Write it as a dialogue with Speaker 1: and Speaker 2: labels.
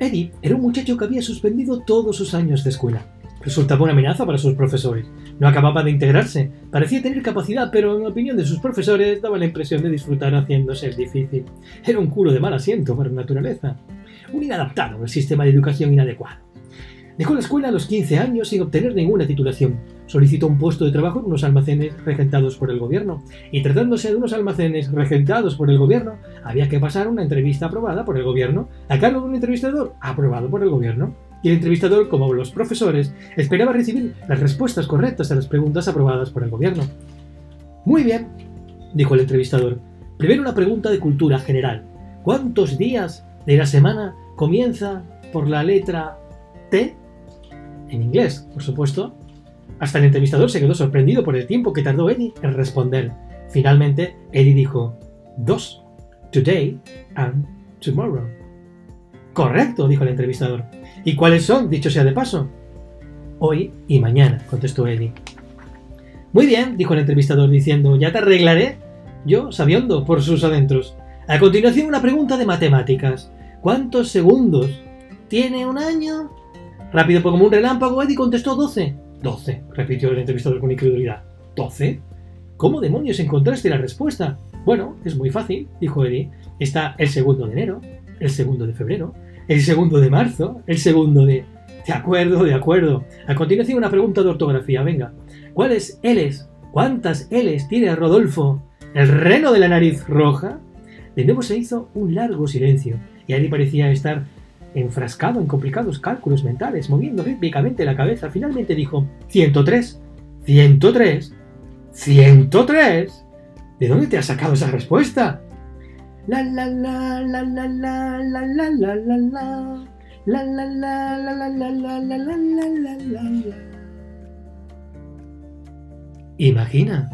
Speaker 1: Eddie era un muchacho que había suspendido todos sus años de escuela. Resultaba una amenaza para sus profesores. No acababa de integrarse. Parecía tener capacidad, pero en opinión de sus profesores daba la impresión de disfrutar haciéndose el difícil. Era un culo de mal asiento para naturaleza. Un inadaptado al sistema de educación inadecuado. Dejó la escuela a los 15 años sin obtener ninguna titulación. Solicitó un puesto de trabajo en unos almacenes regentados por el gobierno. Y tratándose de unos almacenes regentados por el gobierno, había que pasar una entrevista aprobada por el gobierno a cargo de un entrevistador aprobado por el gobierno. Y el entrevistador, como los profesores, esperaba recibir las respuestas correctas a las preguntas aprobadas por el gobierno. Muy bien, dijo el entrevistador. Primero una pregunta de cultura general. ¿Cuántos días de la semana comienza por la letra T? En inglés, por supuesto. Hasta el entrevistador se quedó sorprendido por el tiempo que tardó Eddie en responder. Finalmente, Eddie dijo, dos, today and tomorrow. Correcto, dijo el entrevistador. ¿Y cuáles son, dicho sea de paso? Hoy y mañana, contestó Eddie. Muy bien, dijo el entrevistador diciendo, ya te arreglaré. Yo, sabiendo por sus adentros. A continuación, una pregunta de matemáticas. ¿Cuántos segundos tiene un año? Rápido como un relámpago, Eddie contestó 12. 12, repitió el entrevistador con incredulidad. ¿12? ¿Cómo demonios encontraste la respuesta? Bueno, es muy fácil, dijo Eddie. Está el segundo de enero, el segundo de febrero, el segundo de marzo, el segundo de... De acuerdo, de acuerdo. A continuación una pregunta de ortografía, venga. ¿Cuáles L's, cuántas L's tiene Rodolfo? ¿El reno de la nariz roja? De nuevo se hizo un largo silencio, y Eddie parecía estar enfrascado en complicados cálculos mentales, moviendo rítmicamente la cabeza, finalmente dijo 103, 103, 103. ¿De dónde te has sacado esa respuesta? La la la la la la la la la la la la la la la la la la la Imagina